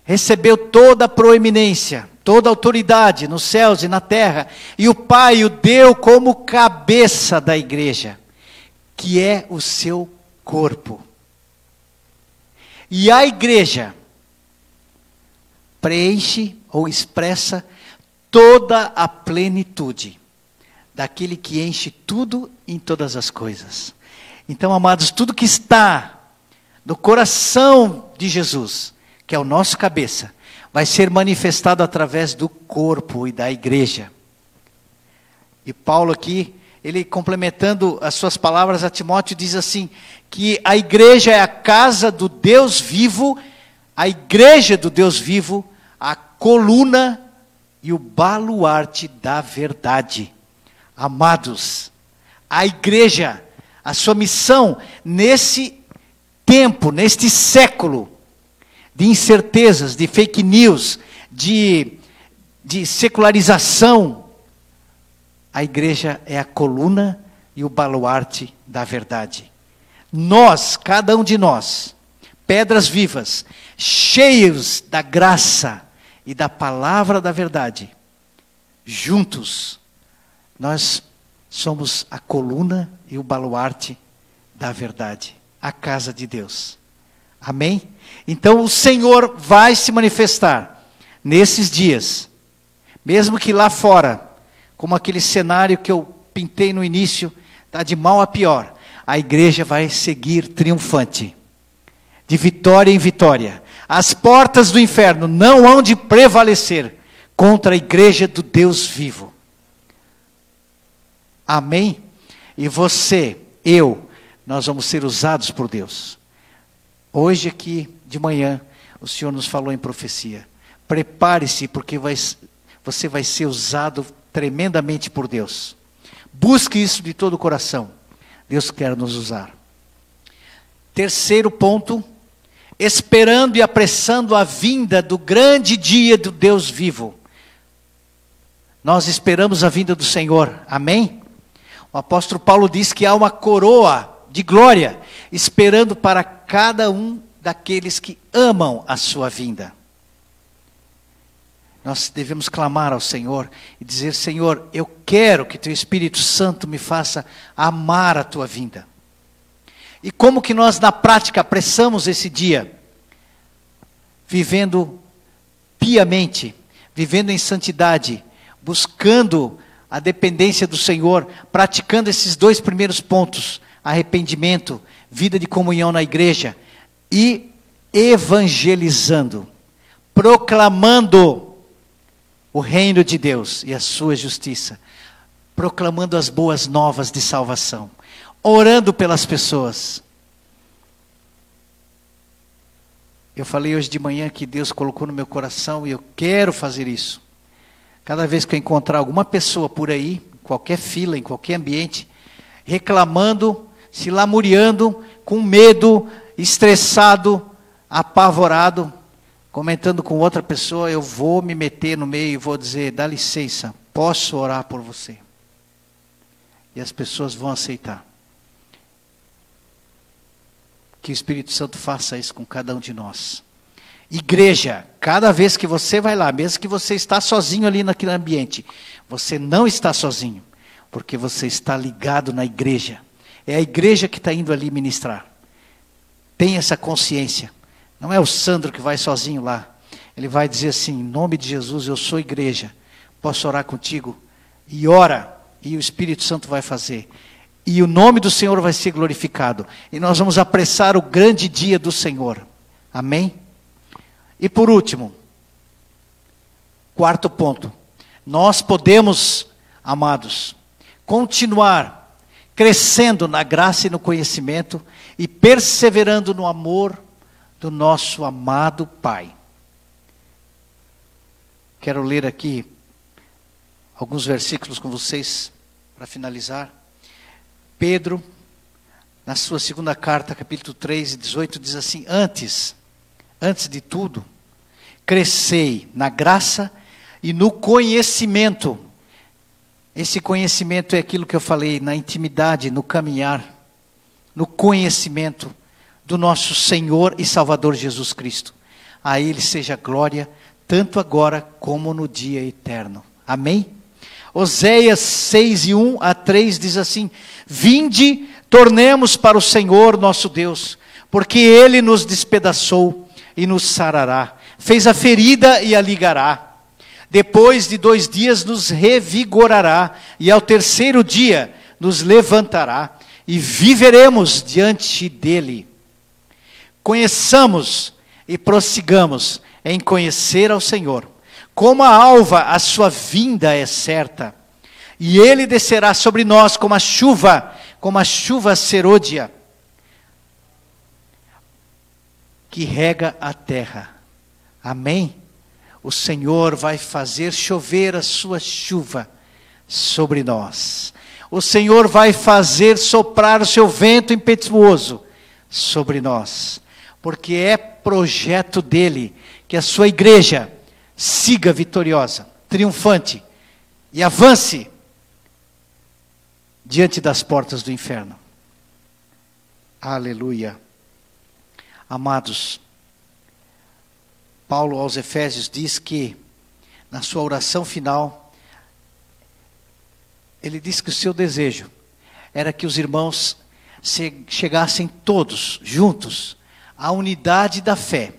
recebeu toda a proeminência, toda autoridade nos céus e na terra, e o Pai o deu como cabeça da igreja, que é o seu corpo. E a igreja preenche ou expressa toda a plenitude daquele que enche tudo em todas as coisas. Então, amados, tudo que está no coração de Jesus, que é o nosso cabeça, vai ser manifestado através do corpo e da igreja. E Paulo aqui, ele complementando as suas palavras a Timóteo, diz assim: que a igreja é a casa do Deus vivo, a igreja do Deus vivo, a coluna e o baluarte da verdade. Amados, a igreja, a sua missão nesse tempo, neste século, de incertezas, de fake news, de, de secularização, a igreja é a coluna e o baluarte da verdade. Nós, cada um de nós, pedras vivas, cheios da graça e da palavra da verdade, juntos, nós somos a coluna e o baluarte da verdade, a casa de Deus. Amém? Então o Senhor vai se manifestar nesses dias, mesmo que lá fora, como aquele cenário que eu pintei no início, está de mal a pior, a igreja vai seguir triunfante, de vitória em vitória. As portas do inferno não hão de prevalecer contra a igreja do Deus vivo. Amém? E você, eu, nós vamos ser usados por Deus. Hoje aqui de manhã o Senhor nos falou em profecia. Prepare-se porque vai, você vai ser usado tremendamente por Deus. Busque isso de todo o coração. Deus quer nos usar. Terceiro ponto, esperando e apressando a vinda do grande dia do Deus vivo. Nós esperamos a vinda do Senhor. Amém? O apóstolo Paulo diz que há uma coroa de glória esperando para cada um daqueles que amam a sua vinda. Nós devemos clamar ao Senhor e dizer: Senhor, eu quero que Teu Espírito Santo me faça amar a Tua vinda. E como que nós na prática apressamos esse dia? Vivendo piamente, vivendo em santidade, buscando a dependência do Senhor, praticando esses dois primeiros pontos: arrependimento, vida de comunhão na igreja e evangelizando, proclamando o reino de Deus e a sua justiça, proclamando as boas novas de salvação, orando pelas pessoas. Eu falei hoje de manhã que Deus colocou no meu coração e eu quero fazer isso. Cada vez que eu encontrar alguma pessoa por aí, em qualquer fila, em qualquer ambiente, reclamando, se lamuriando, com medo, estressado, apavorado, comentando com outra pessoa, eu vou me meter no meio e vou dizer: dá licença, posso orar por você. E as pessoas vão aceitar. Que o Espírito Santo faça isso com cada um de nós. Igreja, cada vez que você vai lá, mesmo que você está sozinho ali naquele ambiente, você não está sozinho. porque você está ligado na igreja. É a igreja que está indo ali ministrar. Tem essa consciência. Não é o Sandro que vai sozinho lá. Ele vai dizer assim: em nome de Jesus, eu sou igreja. Posso orar contigo? E ora, e o Espírito Santo vai fazer. E o nome do Senhor vai ser glorificado. E nós vamos apressar o grande dia do Senhor. Amém? E por último, quarto ponto. Nós podemos, amados, continuar crescendo na graça e no conhecimento e perseverando no amor do nosso amado Pai. Quero ler aqui alguns versículos com vocês para finalizar. Pedro, na sua segunda carta, capítulo 3, 18, diz assim: Antes, antes de tudo, crescei na graça e no conhecimento. Esse conhecimento é aquilo que eu falei, na intimidade, no caminhar, no conhecimento do nosso Senhor e Salvador Jesus Cristo. A Ele seja glória, tanto agora como no dia eterno. Amém? Oséias 6 e 1 a 3 diz assim: Vinde, tornemos para o Senhor nosso Deus, porque Ele nos despedaçou e nos sarará, fez a ferida e a ligará. Depois de dois dias nos revigorará, e ao terceiro dia nos levantará, e viveremos diante dele. Conheçamos e prossigamos em conhecer ao Senhor. Como a alva, a sua vinda é certa, e ele descerá sobre nós como a chuva, como a chuva serôdia, que rega a terra. Amém? O Senhor vai fazer chover a sua chuva sobre nós. O Senhor vai fazer soprar o seu vento impetuoso sobre nós porque é projeto dele que a sua igreja siga vitoriosa, triunfante e avance diante das portas do inferno. Aleluia. Amados, Paulo aos Efésios diz que, na sua oração final, ele diz que o seu desejo era que os irmãos chegassem todos juntos à unidade da fé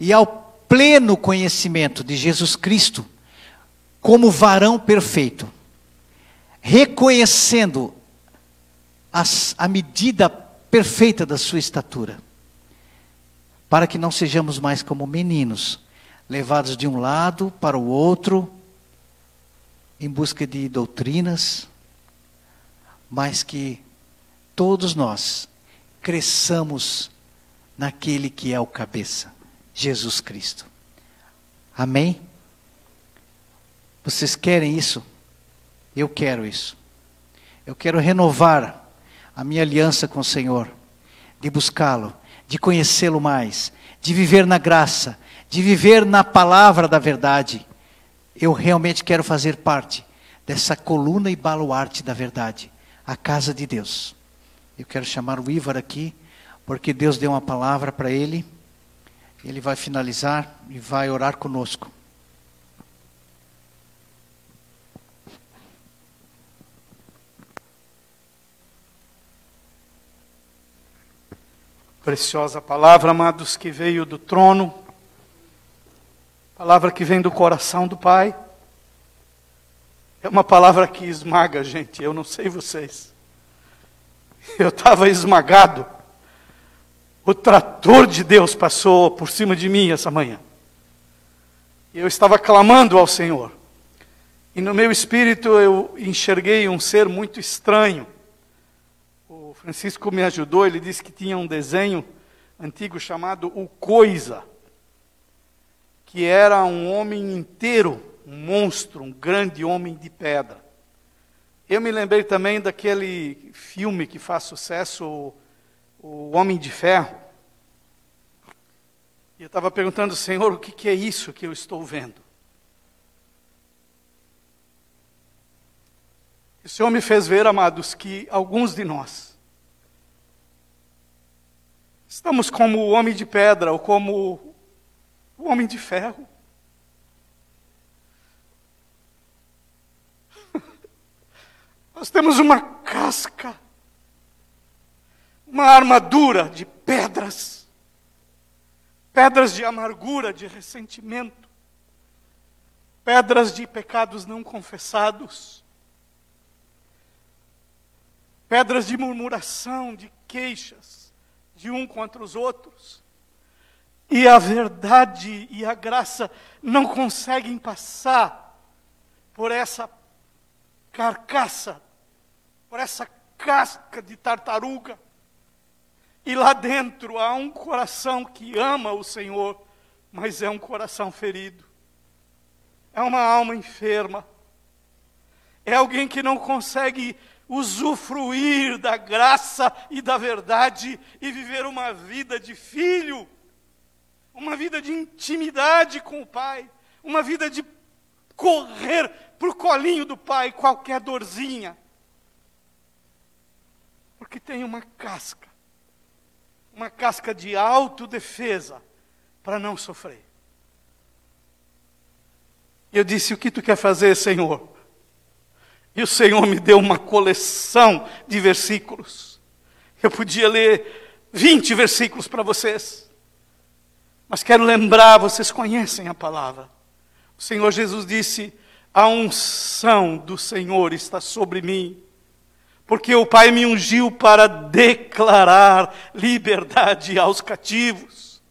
e ao pleno conhecimento de Jesus Cristo como varão perfeito, reconhecendo as, a medida perfeita da sua estatura, para que não sejamos mais como meninos, levados de um lado para o outro, em busca de doutrinas, mas que todos nós cresçamos naquele que é o cabeça, Jesus Cristo. Amém? Vocês querem isso? Eu quero isso. Eu quero renovar a minha aliança com o Senhor, de buscá-lo, de conhecê-lo mais, de viver na graça, de viver na palavra da verdade. Eu realmente quero fazer parte dessa coluna e baluarte da verdade, a casa de Deus. Eu quero chamar o Ívar aqui porque Deus deu uma palavra para ele. Ele vai finalizar e vai orar conosco. Preciosa palavra, amados, que veio do trono, palavra que vem do coração do Pai. É uma palavra que esmaga, gente. Eu não sei vocês. Eu estava esmagado o trator de Deus passou por cima de mim essa manhã. Eu estava clamando ao Senhor. E no meu espírito eu enxerguei um ser muito estranho. Francisco me ajudou, ele disse que tinha um desenho antigo chamado O Coisa, que era um homem inteiro, um monstro, um grande homem de pedra. Eu me lembrei também daquele filme que faz sucesso, o Homem de Ferro. E eu estava perguntando, Senhor, o que, que é isso que eu estou vendo? O Senhor me fez ver, amados, que alguns de nós estamos como o homem de pedra ou como o homem de ferro. <laughs> Nós temos uma casca, uma armadura de pedras, pedras de amargura, de ressentimento, pedras de pecados não confessados, pedras de murmuração, de queixas de um contra os outros. E a verdade e a graça não conseguem passar por essa carcaça, por essa casca de tartaruga. E lá dentro há um coração que ama o Senhor, mas é um coração ferido. É uma alma enferma. É alguém que não consegue usufruir da graça e da verdade e viver uma vida de filho, uma vida de intimidade com o Pai, uma vida de correr para o colinho do Pai, qualquer dorzinha. Porque tem uma casca, uma casca de autodefesa para não sofrer. Eu disse: O que tu quer fazer, Senhor? E o Senhor me deu uma coleção de versículos. Eu podia ler 20 versículos para vocês. Mas quero lembrar, vocês conhecem a palavra. O Senhor Jesus disse: A unção do Senhor está sobre mim, porque o Pai me ungiu para declarar liberdade aos cativos,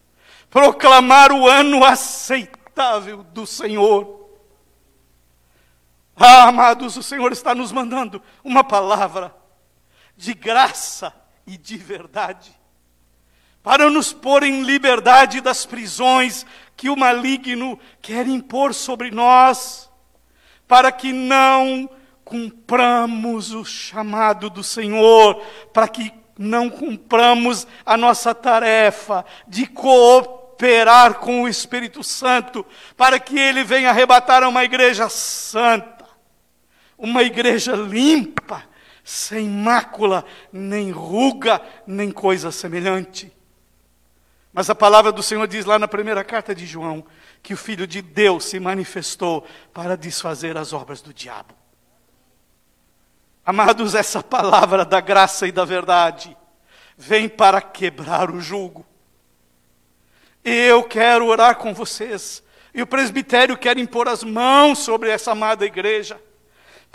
proclamar o ano aceitável do Senhor ah, amados, o Senhor está nos mandando uma palavra de graça e de verdade, para nos pôr em liberdade das prisões que o maligno quer impor sobre nós, para que não cumpramos o chamado do Senhor, para que não cumpramos a nossa tarefa de cooperar com o Espírito Santo, para que ele venha arrebatar uma igreja santa uma igreja limpa, sem mácula, nem ruga, nem coisa semelhante. Mas a palavra do Senhor diz lá na primeira carta de João que o Filho de Deus se manifestou para desfazer as obras do diabo. Amados, essa palavra da graça e da verdade vem para quebrar o jugo. Eu quero orar com vocês, e o presbitério quer impor as mãos sobre essa amada igreja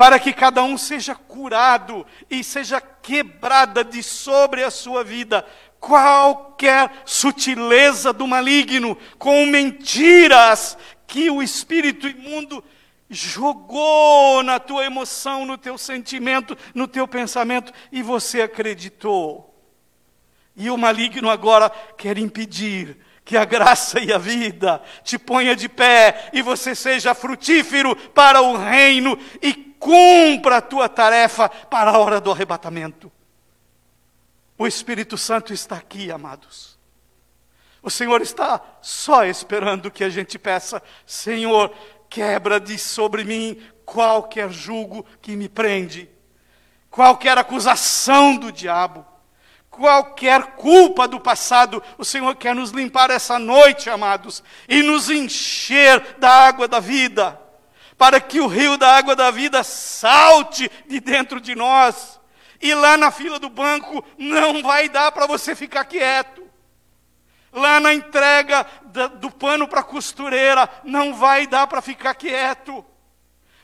para que cada um seja curado e seja quebrada de sobre a sua vida qualquer sutileza do maligno, com mentiras que o espírito imundo jogou na tua emoção, no teu sentimento, no teu pensamento e você acreditou. E o maligno agora quer impedir que a graça e a vida te ponha de pé e você seja frutífero para o reino e cumpra a tua tarefa para a hora do arrebatamento. O Espírito Santo está aqui, amados. O Senhor está só esperando que a gente peça: Senhor, quebra de sobre mim qualquer jugo que me prende, qualquer acusação do diabo, qualquer culpa do passado. O Senhor quer nos limpar essa noite, amados, e nos encher da água da vida para que o rio da água da vida salte de dentro de nós. E lá na fila do banco não vai dar para você ficar quieto. Lá na entrega do pano para costureira não vai dar para ficar quieto.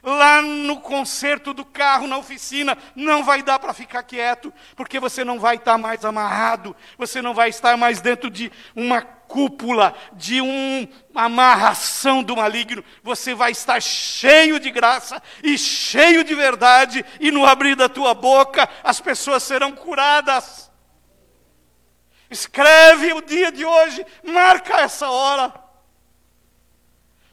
Lá no conserto do carro, na oficina, não vai dar para ficar quieto, porque você não vai estar mais amarrado, você não vai estar mais dentro de uma cúpula de uma amarração do maligno, você vai estar cheio de graça e cheio de verdade, e no abrir da tua boca as pessoas serão curadas. Escreve o dia de hoje, marca essa hora.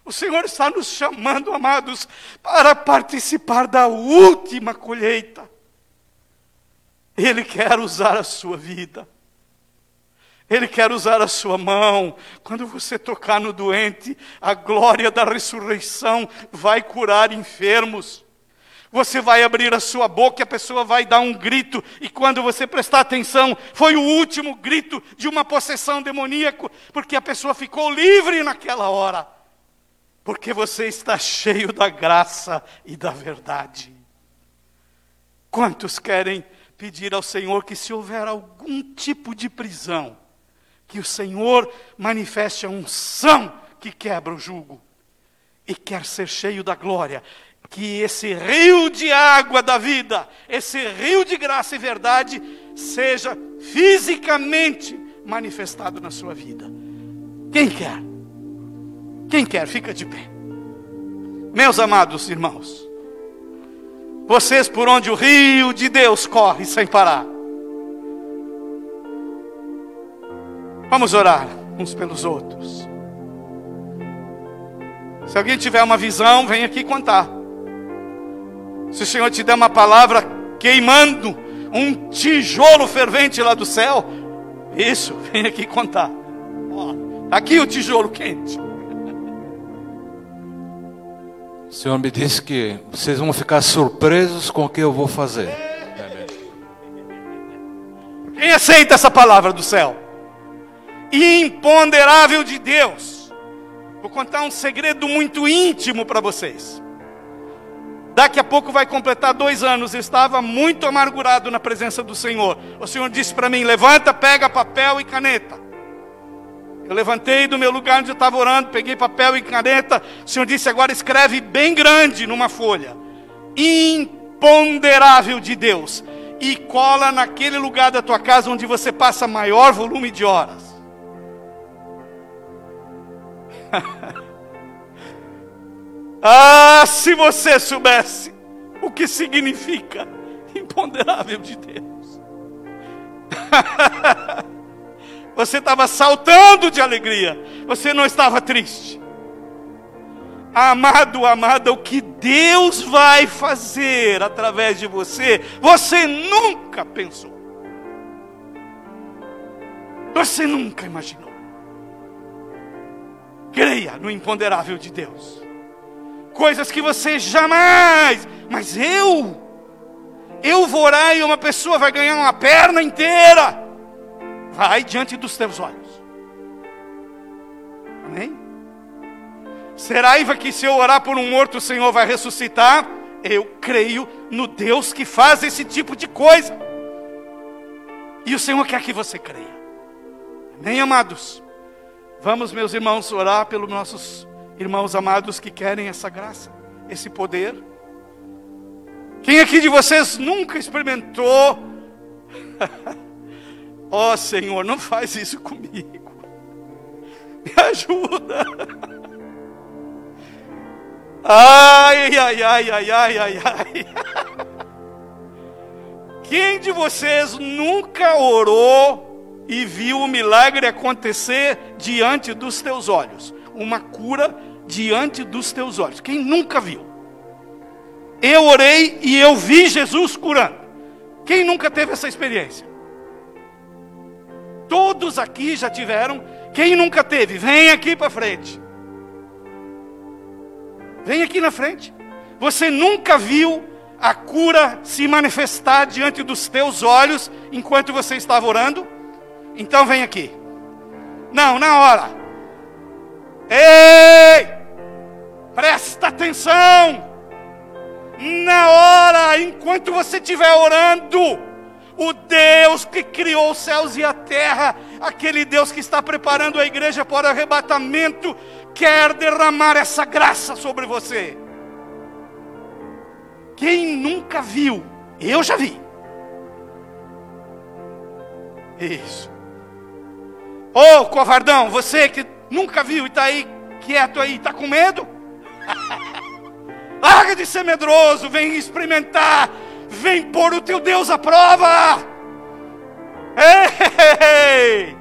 O Senhor está nos chamando, amados, para participar da última colheita. Ele quer usar a sua vida. Ele quer usar a sua mão. Quando você tocar no doente, a glória da ressurreição vai curar enfermos. Você vai abrir a sua boca e a pessoa vai dar um grito, e quando você prestar atenção, foi o último grito de uma possessão demoníaca, porque a pessoa ficou livre naquela hora. Porque você está cheio da graça e da verdade. Quantos querem pedir ao Senhor que, se houver algum tipo de prisão, que o Senhor manifeste a unção que quebra o jugo e quer ser cheio da glória, que esse rio de água da vida, esse rio de graça e verdade, seja fisicamente manifestado na sua vida. Quem quer? Quem quer, fica de pé. Meus amados irmãos, vocês por onde o rio de Deus corre sem parar. Vamos orar uns pelos outros. Se alguém tiver uma visão, vem aqui contar. Se o Senhor te der uma palavra queimando um tijolo fervente lá do céu, isso, vem aqui contar. Ó, tá aqui o tijolo quente. O Senhor me disse que vocês vão ficar surpresos com o que eu vou fazer. Quem aceita essa palavra do céu? Imponderável de Deus. Vou contar um segredo muito íntimo para vocês. Daqui a pouco vai completar dois anos. Eu estava muito amargurado na presença do Senhor. O Senhor disse para mim: levanta, pega papel e caneta. Eu levantei do meu lugar onde eu estava orando, peguei papel e caneta. O Senhor disse: agora escreve bem grande numa folha. Imponderável de Deus. E cola naquele lugar da tua casa onde você passa maior volume de horas. <laughs> ah, se você soubesse o que significa imponderável de Deus. <laughs> Você estava saltando de alegria. Você não estava triste. Amado, amada, o que Deus vai fazer através de você, você nunca pensou. Você nunca imaginou. Creia no imponderável de Deus. Coisas que você jamais, mas eu, eu vou orar e uma pessoa vai ganhar uma perna inteira vai diante dos teus olhos. Amém? Será que se eu orar por um morto, o Senhor vai ressuscitar? Eu creio no Deus que faz esse tipo de coisa. E o Senhor quer que você creia. Amém, amados? Vamos, meus irmãos, orar pelos nossos irmãos amados que querem essa graça, esse poder. Quem aqui de vocês nunca experimentou <laughs> Ó oh, Senhor, não faz isso comigo. Me ajuda. Ai, ai, ai, ai, ai, ai, ai. Quem de vocês nunca orou e viu o milagre acontecer diante dos teus olhos? Uma cura diante dos teus olhos. Quem nunca viu? Eu orei e eu vi Jesus curando. Quem nunca teve essa experiência? Todos aqui já tiveram. Quem nunca teve, vem aqui para frente. Vem aqui na frente. Você nunca viu a cura se manifestar diante dos teus olhos enquanto você estava orando? Então vem aqui. Não, na hora. Ei! Presta atenção! Na hora, enquanto você estiver orando, o Deus que criou os céus e a terra, aquele Deus que está preparando a igreja para o arrebatamento, quer derramar essa graça sobre você. Quem nunca viu, eu já vi. Isso. Ô oh, covardão, você que nunca viu e está aí quieto aí, está com medo? <laughs> Larga de ser medroso, vem experimentar Vem pôr o teu Deus à prova. Ei!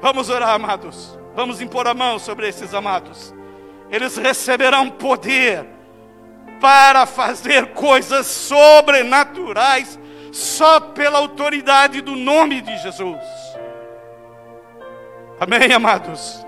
Vamos orar, amados. Vamos impor a mão sobre esses amados. Eles receberão poder para fazer coisas sobrenaturais só pela autoridade do nome de Jesus. Amém, amados?